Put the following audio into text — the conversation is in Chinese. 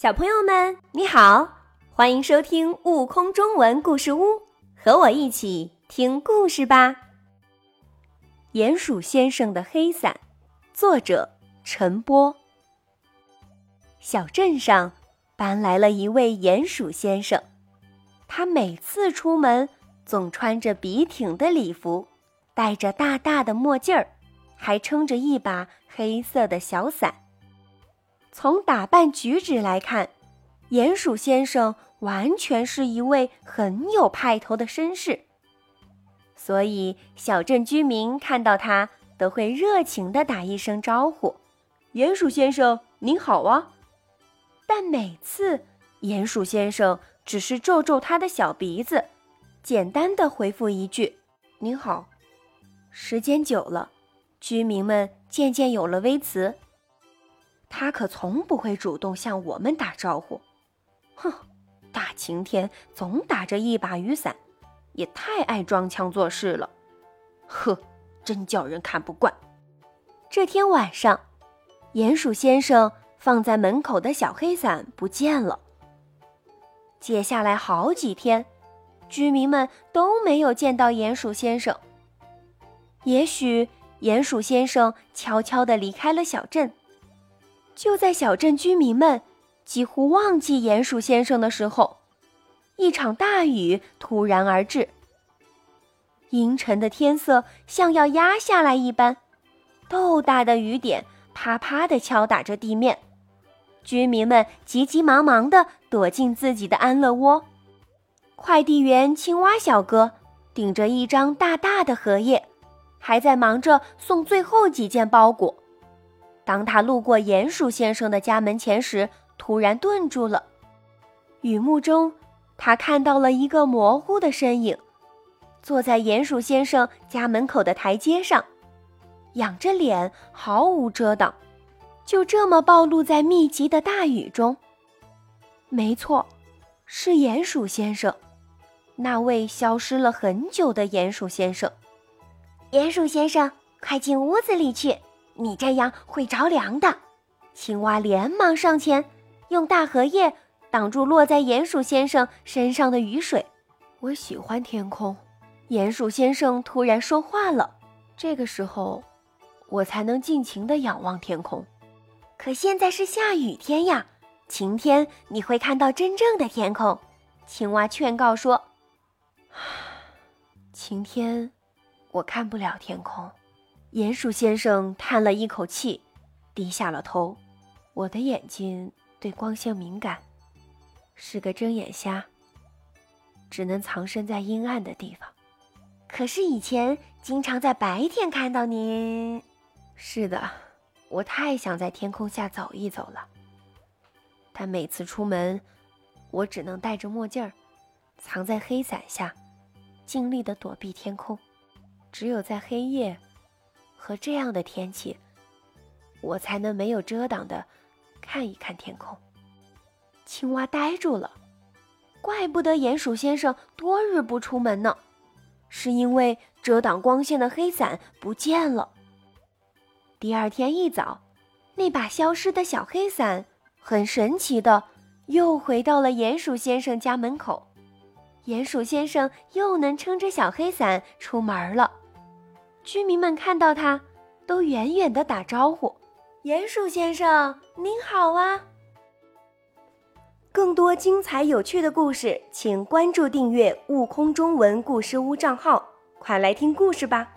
小朋友们，你好，欢迎收听《悟空中文故事屋》，和我一起听故事吧。鼹鼠先生的黑伞，作者陈波。小镇上搬来了一位鼹鼠先生，他每次出门总穿着笔挺的礼服，戴着大大的墨镜儿，还撑着一把黑色的小伞。从打扮举止来看，鼹鼠先生完全是一位很有派头的绅士，所以小镇居民看到他都会热情地打一声招呼：“鼹鼠先生，您好啊！”但每次鼹鼠先生只是皱皱他的小鼻子，简单的回复一句：“您好。”时间久了，居民们渐渐有了微词。他可从不会主动向我们打招呼，哼！大晴天总打着一把雨伞，也太爱装腔作势了，呵，真叫人看不惯。这天晚上，鼹鼠先生放在门口的小黑伞不见了。接下来好几天，居民们都没有见到鼹鼠先生。也许鼹鼠先生悄悄地离开了小镇。就在小镇居民们几乎忘记鼹鼠先生的时候，一场大雨突然而至。阴沉的天色像要压下来一般，豆大的雨点啪啪地敲打着地面。居民们急急忙忙地躲进自己的安乐窝。快递员青蛙小哥顶着一张大大的荷叶，还在忙着送最后几件包裹。当他路过鼹鼠先生的家门前时，突然顿住了。雨幕中，他看到了一个模糊的身影，坐在鼹鼠先生家门口的台阶上，仰着脸，毫无遮挡，就这么暴露在密集的大雨中。没错，是鼹鼠先生，那位消失了很久的鼹鼠先生。鼹鼠先生，快进屋子里去。你这样会着凉的。青蛙连忙上前，用大荷叶挡住落在鼹鼠先生身上的雨水。我喜欢天空。鼹鼠先生突然说话了。这个时候，我才能尽情地仰望天空。可现在是下雨天呀，晴天你会看到真正的天空。青蛙劝告说：“ 晴天，我看不了天空。”鼹鼠先生叹了一口气，低下了头。我的眼睛对光线敏感，是个睁眼瞎，只能藏身在阴暗的地方。可是以前经常在白天看到您。是的，我太想在天空下走一走了。但每次出门，我只能戴着墨镜儿，藏在黑伞下，尽力的躲避天空。只有在黑夜。和这样的天气，我才能没有遮挡的看一看天空。青蛙呆住了，怪不得鼹鼠先生多日不出门呢，是因为遮挡光线的黑伞不见了。第二天一早，那把消失的小黑伞很神奇的又回到了鼹鼠先生家门口，鼹鼠先生又能撑着小黑伞出门了。居民们看到他，都远远的打招呼：“鼹鼠先生，您好啊！”更多精彩有趣的故事，请关注订阅“悟空中文故事屋”账号，快来听故事吧。